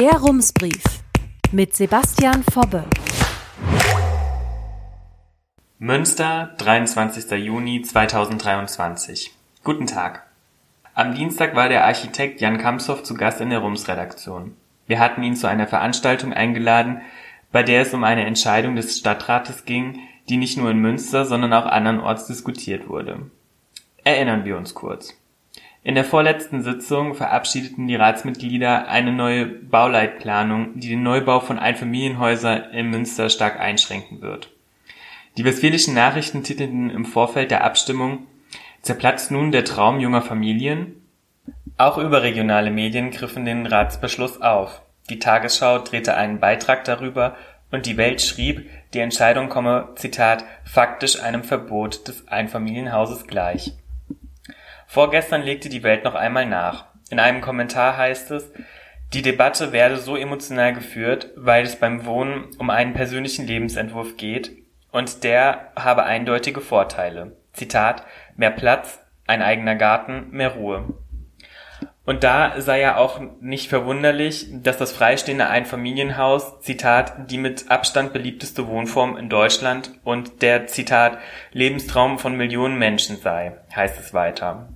Der Rumsbrief mit Sebastian Fobbe. Münster, 23. Juni 2023. Guten Tag. Am Dienstag war der Architekt Jan Kamshoff zu Gast in der Rums-Redaktion. Wir hatten ihn zu einer Veranstaltung eingeladen, bei der es um eine Entscheidung des Stadtrates ging, die nicht nur in Münster, sondern auch andernorts diskutiert wurde. Erinnern wir uns kurz. In der vorletzten Sitzung verabschiedeten die Ratsmitglieder eine neue Bauleitplanung, die den Neubau von Einfamilienhäusern in Münster stark einschränken wird. Die Westfälischen Nachrichten titelten im Vorfeld der Abstimmung Zerplatzt nun der Traum junger Familien? Auch überregionale Medien griffen den Ratsbeschluss auf. Die Tagesschau drehte einen Beitrag darüber und die Welt schrieb, die Entscheidung komme, Zitat, faktisch einem Verbot des Einfamilienhauses gleich. Vorgestern legte die Welt noch einmal nach. In einem Kommentar heißt es, die Debatte werde so emotional geführt, weil es beim Wohnen um einen persönlichen Lebensentwurf geht und der habe eindeutige Vorteile. Zitat, mehr Platz, ein eigener Garten, mehr Ruhe. Und da sei ja auch nicht verwunderlich, dass das freistehende Einfamilienhaus, Zitat, die mit Abstand beliebteste Wohnform in Deutschland und der, Zitat, Lebenstraum von Millionen Menschen sei, heißt es weiter.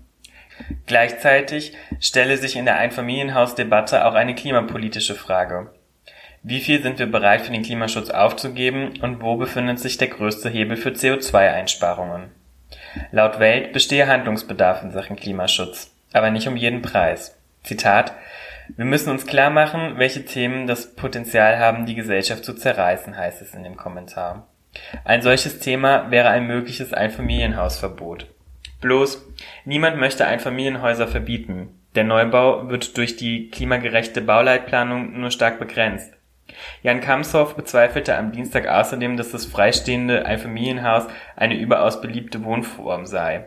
Gleichzeitig stelle sich in der Einfamilienhausdebatte auch eine klimapolitische Frage. Wie viel sind wir bereit für den Klimaschutz aufzugeben und wo befindet sich der größte Hebel für CO2-Einsparungen? Laut Welt bestehe Handlungsbedarf in Sachen Klimaschutz, aber nicht um jeden Preis. Zitat Wir müssen uns klar machen, welche Themen das Potenzial haben, die Gesellschaft zu zerreißen, heißt es in dem Kommentar. Ein solches Thema wäre ein mögliches Einfamilienhausverbot. Bloß, niemand möchte Einfamilienhäuser verbieten. Der Neubau wird durch die klimagerechte Bauleitplanung nur stark begrenzt. Jan Kamshoff bezweifelte am Dienstag außerdem, dass das freistehende Einfamilienhaus eine überaus beliebte Wohnform sei.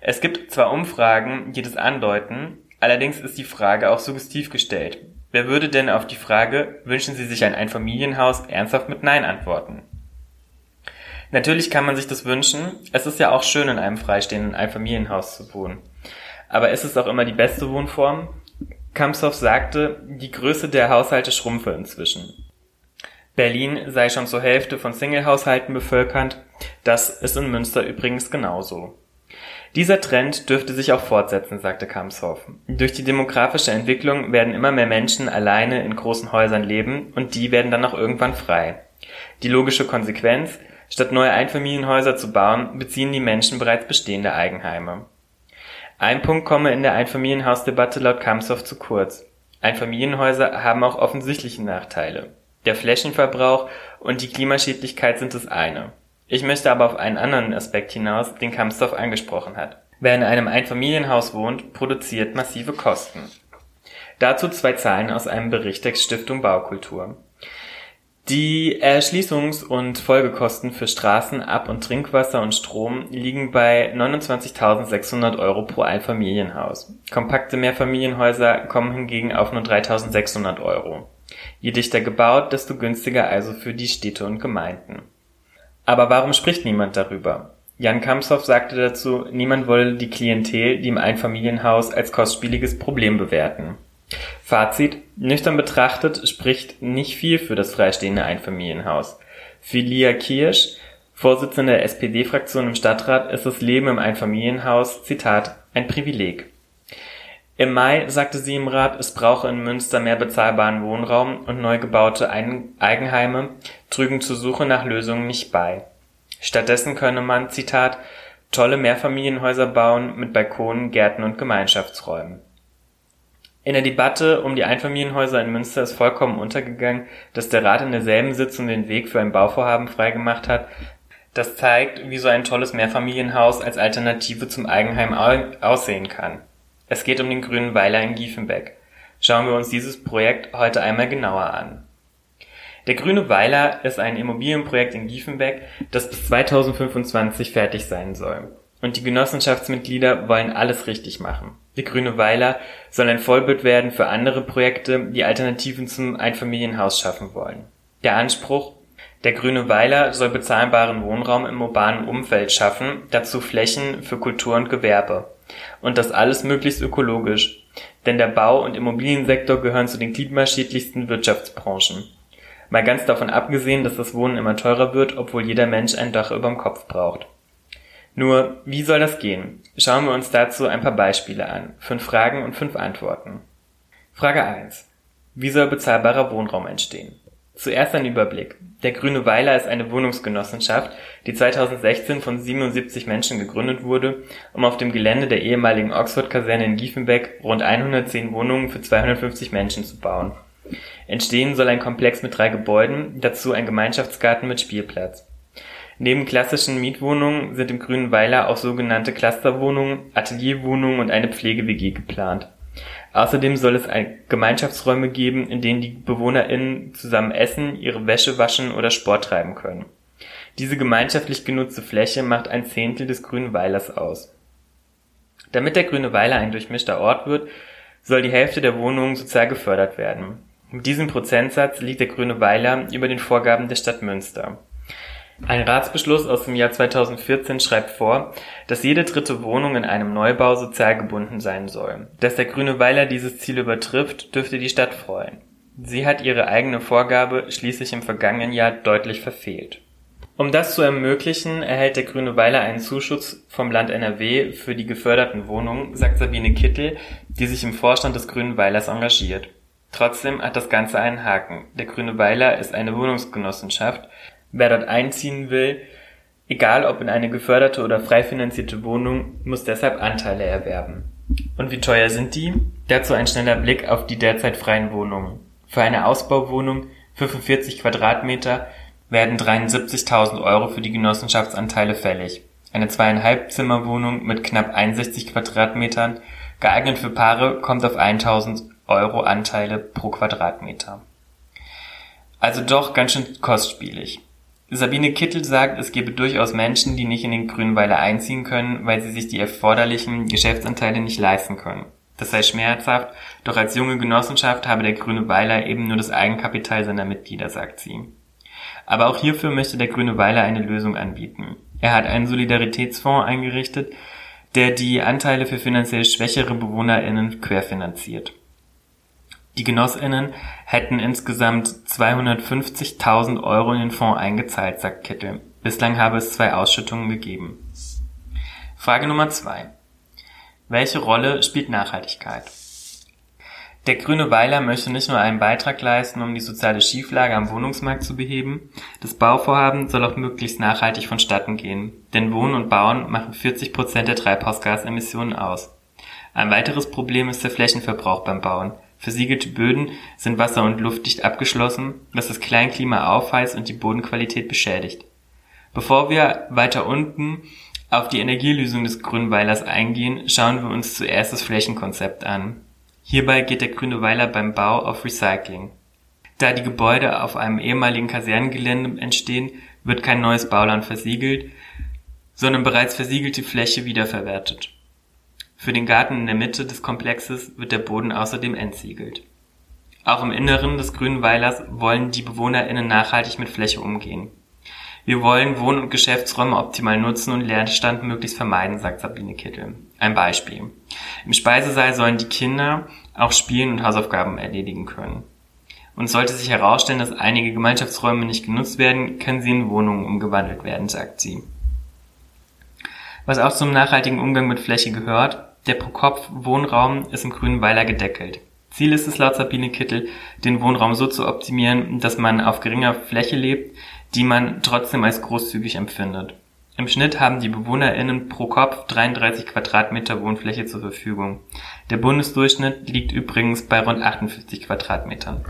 Es gibt zwar Umfragen, die das andeuten, allerdings ist die Frage auch suggestiv gestellt. Wer würde denn auf die Frage, wünschen Sie sich ein Einfamilienhaus, ernsthaft mit Nein antworten? Natürlich kann man sich das wünschen. Es ist ja auch schön, in einem freistehenden Einfamilienhaus zu wohnen. Aber ist es auch immer die beste Wohnform? Kamsov sagte, die Größe der Haushalte schrumpfe inzwischen. Berlin sei schon zur Hälfte von Singlehaushalten bevölkert, das ist in Münster übrigens genauso. Dieser Trend dürfte sich auch fortsetzen, sagte Kamshoff. Durch die demografische Entwicklung werden immer mehr Menschen alleine in großen Häusern leben und die werden dann auch irgendwann frei. Die logische Konsequenz, Statt neue Einfamilienhäuser zu bauen, beziehen die Menschen bereits bestehende Eigenheime. Ein Punkt komme in der Einfamilienhausdebatte laut Kamshoff zu kurz. Einfamilienhäuser haben auch offensichtliche Nachteile. Der Flächenverbrauch und die Klimaschädlichkeit sind das eine. Ich möchte aber auf einen anderen Aspekt hinaus, den Kamsdorf angesprochen hat. Wer in einem Einfamilienhaus wohnt, produziert massive Kosten. Dazu zwei Zahlen aus einem Bericht der Stiftung Baukultur. Die Erschließungs- und Folgekosten für Straßen, Ab- und Trinkwasser und Strom liegen bei 29.600 Euro pro Einfamilienhaus. Kompakte Mehrfamilienhäuser kommen hingegen auf nur 3.600 Euro. Je dichter gebaut, desto günstiger also für die Städte und Gemeinden. Aber warum spricht niemand darüber? Jan Kamshoff sagte dazu, niemand wolle die Klientel, die im Einfamilienhaus als kostspieliges Problem bewerten. Fazit: Nüchtern betrachtet spricht nicht viel für das freistehende Einfamilienhaus. Für Lia Kirsch, Vorsitzende der SPD-Fraktion im Stadtrat, ist das Leben im Einfamilienhaus, Zitat, ein Privileg. Im Mai sagte sie im Rat, es brauche in Münster mehr bezahlbaren Wohnraum und neu gebaute Eigenheime trügen zur Suche nach Lösungen nicht bei. Stattdessen könne man, Zitat, tolle Mehrfamilienhäuser bauen mit Balkonen, Gärten und Gemeinschaftsräumen. In der Debatte um die Einfamilienhäuser in Münster ist vollkommen untergegangen, dass der Rat in derselben Sitzung den Weg für ein Bauvorhaben freigemacht hat, das zeigt, wie so ein tolles Mehrfamilienhaus als Alternative zum Eigenheim aussehen kann. Es geht um den Grünen Weiler in Giefenbeck. Schauen wir uns dieses Projekt heute einmal genauer an. Der Grüne Weiler ist ein Immobilienprojekt in Giefenbeck, das bis 2025 fertig sein soll. Und die Genossenschaftsmitglieder wollen alles richtig machen. Die Grüne Weiler soll ein Vollbild werden für andere Projekte, die Alternativen zum Einfamilienhaus schaffen wollen. Der Anspruch der Grüne Weiler soll bezahlbaren Wohnraum im urbanen Umfeld schaffen, dazu Flächen für Kultur und Gewerbe. Und das alles möglichst ökologisch. denn der Bau- und Immobiliensektor gehören zu den klimaschädlichsten Wirtschaftsbranchen. Mal ganz davon abgesehen, dass das Wohnen immer teurer wird, obwohl jeder Mensch ein Dach überm Kopf braucht. Nur, wie soll das gehen? Schauen wir uns dazu ein paar Beispiele an. Fünf Fragen und fünf Antworten. Frage 1. Wie soll bezahlbarer Wohnraum entstehen? Zuerst ein Überblick. Der Grüne Weiler ist eine Wohnungsgenossenschaft, die 2016 von 77 Menschen gegründet wurde, um auf dem Gelände der ehemaligen Oxford-Kaserne in Diefenbeck rund 110 Wohnungen für 250 Menschen zu bauen. Entstehen soll ein Komplex mit drei Gebäuden, dazu ein Gemeinschaftsgarten mit Spielplatz. Neben klassischen Mietwohnungen sind im Grünen Weiler auch sogenannte Clusterwohnungen, Atelierwohnungen und eine Pflege-WG geplant. Außerdem soll es Gemeinschaftsräume geben, in denen die BewohnerInnen zusammen essen, ihre Wäsche waschen oder Sport treiben können. Diese gemeinschaftlich genutzte Fläche macht ein Zehntel des Grünen Weilers aus. Damit der Grüne Weiler ein durchmischter Ort wird, soll die Hälfte der Wohnungen sozial gefördert werden. Mit diesem Prozentsatz liegt der Grüne Weiler über den Vorgaben der Stadt Münster. Ein Ratsbeschluss aus dem Jahr 2014 schreibt vor, dass jede dritte Wohnung in einem Neubau sozial gebunden sein soll. Dass der Grüne Weiler dieses Ziel übertrifft, dürfte die Stadt freuen. Sie hat ihre eigene Vorgabe schließlich im vergangenen Jahr deutlich verfehlt. Um das zu ermöglichen, erhält der Grüne Weiler einen Zuschuss vom Land NRW für die geförderten Wohnungen, sagt Sabine Kittel, die sich im Vorstand des Grünen Weilers engagiert. Trotzdem hat das Ganze einen Haken. Der Grüne Weiler ist eine Wohnungsgenossenschaft, Wer dort einziehen will, egal ob in eine geförderte oder frei finanzierte Wohnung, muss deshalb Anteile erwerben. Und wie teuer sind die? Dazu ein schneller Blick auf die derzeit freien Wohnungen. Für eine Ausbauwohnung 45 Quadratmeter werden 73.000 Euro für die Genossenschaftsanteile fällig. Eine zweieinhalb Zimmerwohnung mit knapp 61 Quadratmetern, geeignet für Paare, kommt auf 1000 Euro Anteile pro Quadratmeter. Also doch ganz schön kostspielig. Sabine Kittel sagt, es gebe durchaus Menschen, die nicht in den Grünweiler einziehen können, weil sie sich die erforderlichen Geschäftsanteile nicht leisten können. Das sei schmerzhaft, doch als junge Genossenschaft habe der Grüne Weiler eben nur das Eigenkapital seiner Mitglieder, sagt sie. Aber auch hierfür möchte der Grüne Weiler eine Lösung anbieten. Er hat einen Solidaritätsfonds eingerichtet, der die Anteile für finanziell schwächere BewohnerInnen querfinanziert. Die GenossInnen hätten insgesamt 250.000 Euro in den Fonds eingezahlt, sagt Kittel. Bislang habe es zwei Ausschüttungen gegeben. Frage Nummer zwei: Welche Rolle spielt Nachhaltigkeit? Der Grüne Weiler möchte nicht nur einen Beitrag leisten, um die soziale Schieflage am Wohnungsmarkt zu beheben, das Bauvorhaben soll auch möglichst nachhaltig vonstatten gehen, denn Wohnen und Bauen machen 40 Prozent der Treibhausgasemissionen aus. Ein weiteres Problem ist der Flächenverbrauch beim Bauen. Versiegelte Böden sind wasser- und luftdicht abgeschlossen, was das Kleinklima aufheizt und die Bodenqualität beschädigt. Bevor wir weiter unten auf die Energielösung des Grünweilers eingehen, schauen wir uns zuerst das Flächenkonzept an. Hierbei geht der Grüne Weiler beim Bau auf Recycling. Da die Gebäude auf einem ehemaligen Kasernengelände entstehen, wird kein neues Bauland versiegelt, sondern bereits versiegelte Fläche wiederverwertet. Für den Garten in der Mitte des Komplexes wird der Boden außerdem entsiegelt. Auch im Inneren des Grünen Weilers wollen die BewohnerInnen nachhaltig mit Fläche umgehen. Wir wollen Wohn- und Geschäftsräume optimal nutzen und Leerstand möglichst vermeiden, sagt Sabine Kittel. Ein Beispiel. Im Speisesaal sollen die Kinder auch spielen und Hausaufgaben erledigen können. Und sollte sich herausstellen, dass einige Gemeinschaftsräume nicht genutzt werden, können sie in Wohnungen umgewandelt werden, sagt sie. Was auch zum nachhaltigen Umgang mit Fläche gehört, der Pro-Kopf-Wohnraum ist im Grünen Weiler gedeckelt. Ziel ist es laut Sabine Kittel, den Wohnraum so zu optimieren, dass man auf geringer Fläche lebt, die man trotzdem als großzügig empfindet. Im Schnitt haben die BewohnerInnen pro Kopf 33 Quadratmeter Wohnfläche zur Verfügung. Der Bundesdurchschnitt liegt übrigens bei rund 58 Quadratmetern.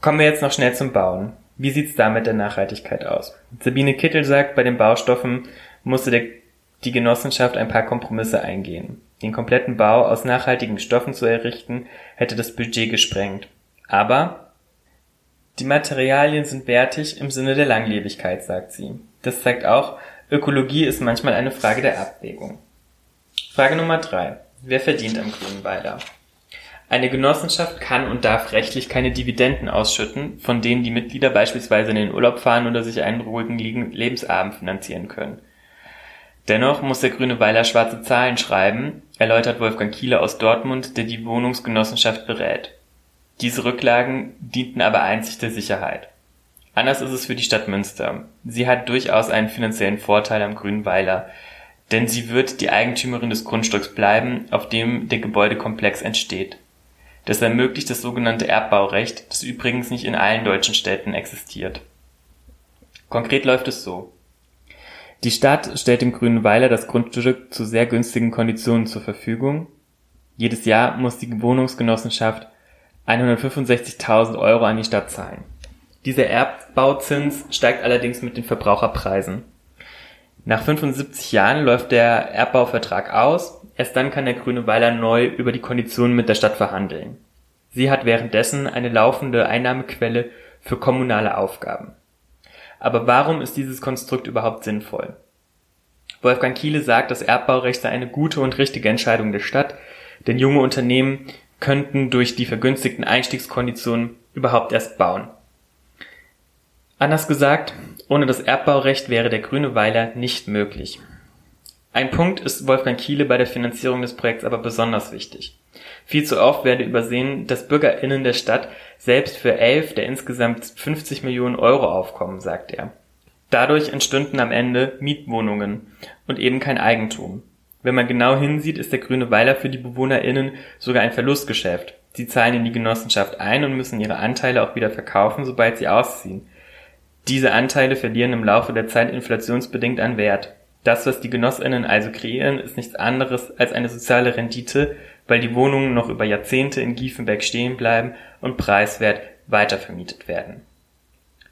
Kommen wir jetzt noch schnell zum Bauen. Wie sieht's da mit der Nachhaltigkeit aus? Sabine Kittel sagt, bei den Baustoffen musste der die Genossenschaft ein paar Kompromisse eingehen. Den kompletten Bau aus nachhaltigen Stoffen zu errichten, hätte das Budget gesprengt. Aber die Materialien sind wertig im Sinne der Langlebigkeit, sagt sie. Das zeigt auch, Ökologie ist manchmal eine Frage der Abwägung. Frage Nummer drei: Wer verdient am Grünweiler? Eine Genossenschaft kann und darf rechtlich keine Dividenden ausschütten, von denen die Mitglieder beispielsweise in den Urlaub fahren oder sich einen ruhigen Lebensabend finanzieren können. Dennoch muss der Grüne Weiler schwarze Zahlen schreiben, erläutert Wolfgang Kiele aus Dortmund, der die Wohnungsgenossenschaft berät. Diese Rücklagen dienten aber einzig der Sicherheit. Anders ist es für die Stadt Münster. Sie hat durchaus einen finanziellen Vorteil am Grünen Weiler, denn sie wird die Eigentümerin des Grundstücks bleiben, auf dem der Gebäudekomplex entsteht. Das ermöglicht das sogenannte Erbbaurecht, das übrigens nicht in allen deutschen Städten existiert. Konkret läuft es so. Die Stadt stellt dem Grünen Weiler das Grundstück zu sehr günstigen Konditionen zur Verfügung. Jedes Jahr muss die Wohnungsgenossenschaft 165.000 Euro an die Stadt zahlen. Dieser Erbbauzins steigt allerdings mit den Verbraucherpreisen. Nach 75 Jahren läuft der Erbbauvertrag aus, erst dann kann der Grüne Weiler neu über die Konditionen mit der Stadt verhandeln. Sie hat währenddessen eine laufende Einnahmequelle für kommunale Aufgaben. Aber warum ist dieses Konstrukt überhaupt sinnvoll? Wolfgang Kiele sagt, das Erbbaurecht sei eine gute und richtige Entscheidung der Stadt, denn junge Unternehmen könnten durch die vergünstigten Einstiegskonditionen überhaupt erst bauen. Anders gesagt, ohne das Erbbaurecht wäre der grüne Weiler nicht möglich. Ein Punkt ist Wolfgang Kiele bei der Finanzierung des Projekts aber besonders wichtig. Viel zu oft werde übersehen, dass BürgerInnen der Stadt selbst für elf der insgesamt 50 Millionen Euro aufkommen, sagt er. Dadurch entstünden am Ende Mietwohnungen und eben kein Eigentum. Wenn man genau hinsieht, ist der Grüne Weiler für die BewohnerInnen sogar ein Verlustgeschäft. Sie zahlen in die Genossenschaft ein und müssen ihre Anteile auch wieder verkaufen, sobald sie ausziehen. Diese Anteile verlieren im Laufe der Zeit inflationsbedingt an Wert. Das, was die GenossInnen also kreieren, ist nichts anderes als eine soziale Rendite, weil die Wohnungen noch über Jahrzehnte in Giefenberg stehen bleiben und preiswert weitervermietet werden.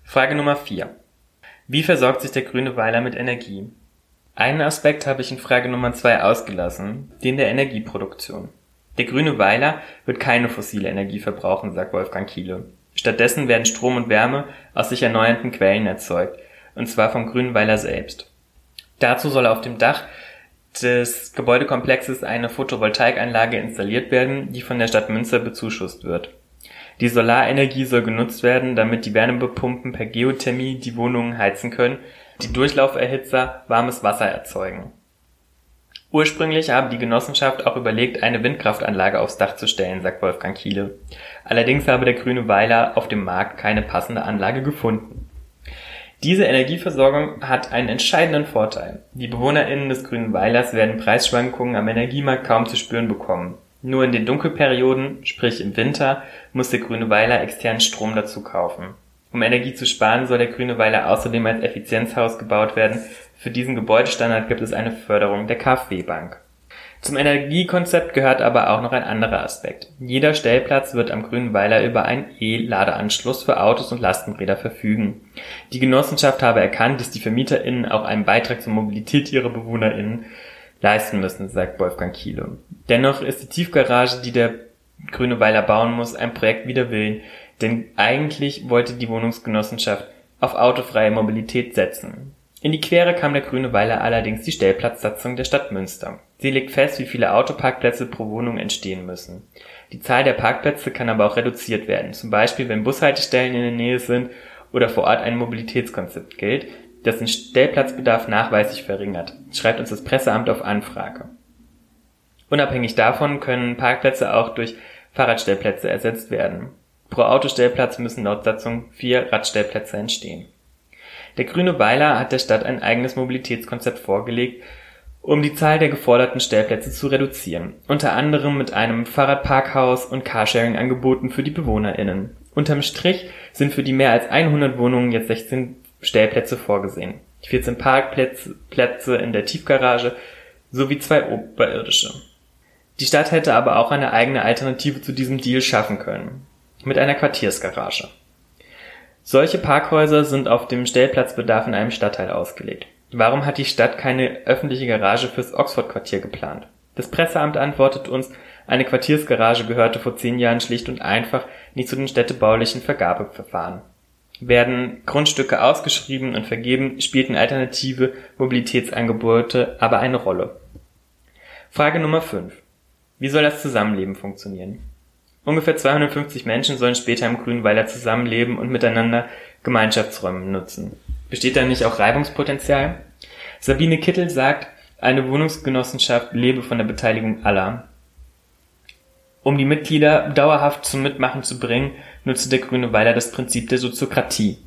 Frage Nummer 4. Wie versorgt sich der grüne Weiler mit Energie? Einen Aspekt habe ich in Frage Nummer 2 ausgelassen, den der Energieproduktion. Der grüne Weiler wird keine fossile Energie verbrauchen, sagt Wolfgang Kiele. Stattdessen werden Strom und Wärme aus sich erneuernden Quellen erzeugt, und zwar vom grünen Weiler selbst. Dazu soll auf dem Dach des Gebäudekomplexes eine Photovoltaikanlage installiert werden, die von der Stadt Münster bezuschusst wird. Die Solarenergie soll genutzt werden, damit die Wärmepumpen per Geothermie die Wohnungen heizen können, die Durchlauferhitzer warmes Wasser erzeugen. Ursprünglich habe die Genossenschaft auch überlegt, eine Windkraftanlage aufs Dach zu stellen, sagt Wolfgang Kiele. Allerdings habe der grüne Weiler auf dem Markt keine passende Anlage gefunden. Diese Energieversorgung hat einen entscheidenden Vorteil. Die BewohnerInnen des grünen Weilers werden Preisschwankungen am Energiemarkt kaum zu spüren bekommen. Nur in den Dunkelperioden, sprich im Winter, muss der grüne Weiler externen Strom dazu kaufen. Um Energie zu sparen, soll der grüne Weiler außerdem als Effizienzhaus gebaut werden. Für diesen Gebäudestandard gibt es eine Förderung der KfW-Bank. Zum Energiekonzept gehört aber auch noch ein anderer Aspekt. Jeder Stellplatz wird am Grünen Weiler über einen E-Ladeanschluss für Autos und Lastenräder verfügen. Die Genossenschaft habe erkannt, dass die VermieterInnen auch einen Beitrag zur Mobilität ihrer BewohnerInnen leisten müssen, sagt Wolfgang Kiele. Dennoch ist die Tiefgarage, die der Grüne Weiler bauen muss, ein Projekt wider Willen, denn eigentlich wollte die Wohnungsgenossenschaft auf autofreie Mobilität setzen. In die Quere kam der Grüne Weiler allerdings die Stellplatzsatzung der Stadt Münster. Sie legt fest, wie viele Autoparkplätze pro Wohnung entstehen müssen. Die Zahl der Parkplätze kann aber auch reduziert werden, zum Beispiel wenn Bushaltestellen in der Nähe sind oder vor Ort ein Mobilitätskonzept gilt, das den Stellplatzbedarf nachweislich verringert, schreibt uns das Presseamt auf Anfrage. Unabhängig davon können Parkplätze auch durch Fahrradstellplätze ersetzt werden. Pro Autostellplatz müssen laut Satzung vier Radstellplätze entstehen. Der Grüne Weiler hat der Stadt ein eigenes Mobilitätskonzept vorgelegt, um die Zahl der geforderten Stellplätze zu reduzieren, unter anderem mit einem Fahrradparkhaus und Carsharing-Angeboten für die BewohnerInnen. Unterm Strich sind für die mehr als 100 Wohnungen jetzt 16 Stellplätze vorgesehen, 14 Parkplätze Plätze in der Tiefgarage sowie zwei oberirdische. Die Stadt hätte aber auch eine eigene Alternative zu diesem Deal schaffen können, mit einer Quartiersgarage. Solche Parkhäuser sind auf dem Stellplatzbedarf in einem Stadtteil ausgelegt. Warum hat die Stadt keine öffentliche Garage fürs Oxford-Quartier geplant? Das Presseamt antwortet uns, eine Quartiersgarage gehörte vor zehn Jahren schlicht und einfach nicht zu den städtebaulichen Vergabeverfahren. Werden Grundstücke ausgeschrieben und vergeben, spielten alternative Mobilitätsangebote aber eine Rolle. Frage Nummer 5. Wie soll das Zusammenleben funktionieren? Ungefähr 250 Menschen sollen später im Grünweiler zusammenleben und miteinander Gemeinschaftsräume nutzen. Besteht da nicht auch Reibungspotenzial? Sabine Kittel sagt, eine Wohnungsgenossenschaft lebe von der Beteiligung aller. Um die Mitglieder dauerhaft zum Mitmachen zu bringen, nutzte der Grüne Weiler das Prinzip der Soziokratie.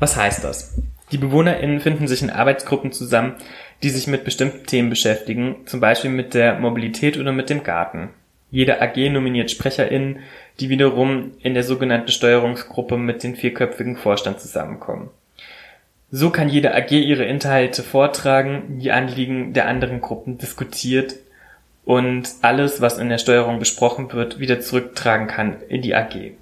Was heißt das? Die BewohnerInnen finden sich in Arbeitsgruppen zusammen, die sich mit bestimmten Themen beschäftigen, zum Beispiel mit der Mobilität oder mit dem Garten. Jede AG nominiert SprecherInnen, die wiederum in der sogenannten Steuerungsgruppe mit dem vierköpfigen Vorstand zusammenkommen. So kann jede AG ihre Inhalte vortragen, die Anliegen der anderen Gruppen diskutiert und alles, was in der Steuerung besprochen wird, wieder zurücktragen kann in die AG.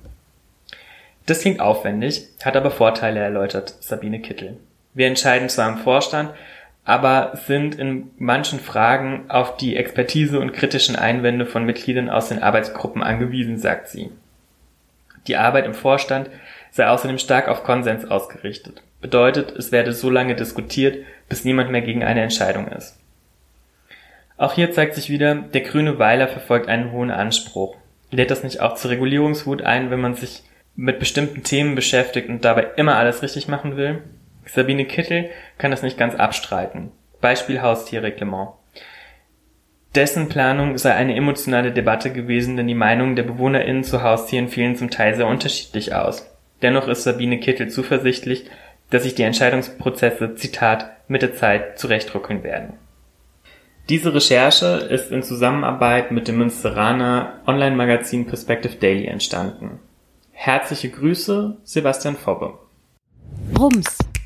Das klingt aufwendig, hat aber Vorteile, erläutert Sabine Kittel. Wir entscheiden zwar im Vorstand, aber sind in manchen Fragen auf die Expertise und kritischen Einwände von Mitgliedern aus den Arbeitsgruppen angewiesen, sagt sie. Die Arbeit im Vorstand sei außerdem stark auf Konsens ausgerichtet. Bedeutet, es werde so lange diskutiert, bis niemand mehr gegen eine Entscheidung ist. Auch hier zeigt sich wieder, der grüne Weiler verfolgt einen hohen Anspruch. Lädt das nicht auch zur Regulierungswut ein, wenn man sich mit bestimmten Themen beschäftigt und dabei immer alles richtig machen will? Sabine Kittel kann das nicht ganz abstreiten. Beispiel Haustierreglement. Dessen Planung sei eine emotionale Debatte gewesen, denn die Meinungen der BewohnerInnen zu Haustieren fielen zum Teil sehr unterschiedlich aus. Dennoch ist Sabine Kittel zuversichtlich, dass sich die Entscheidungsprozesse, Zitat, mit der Zeit zurechtrücken werden. Diese Recherche ist in Zusammenarbeit mit dem Münsteraner Online-Magazin Perspective Daily entstanden. Herzliche Grüße, Sebastian Fobbe. Rums,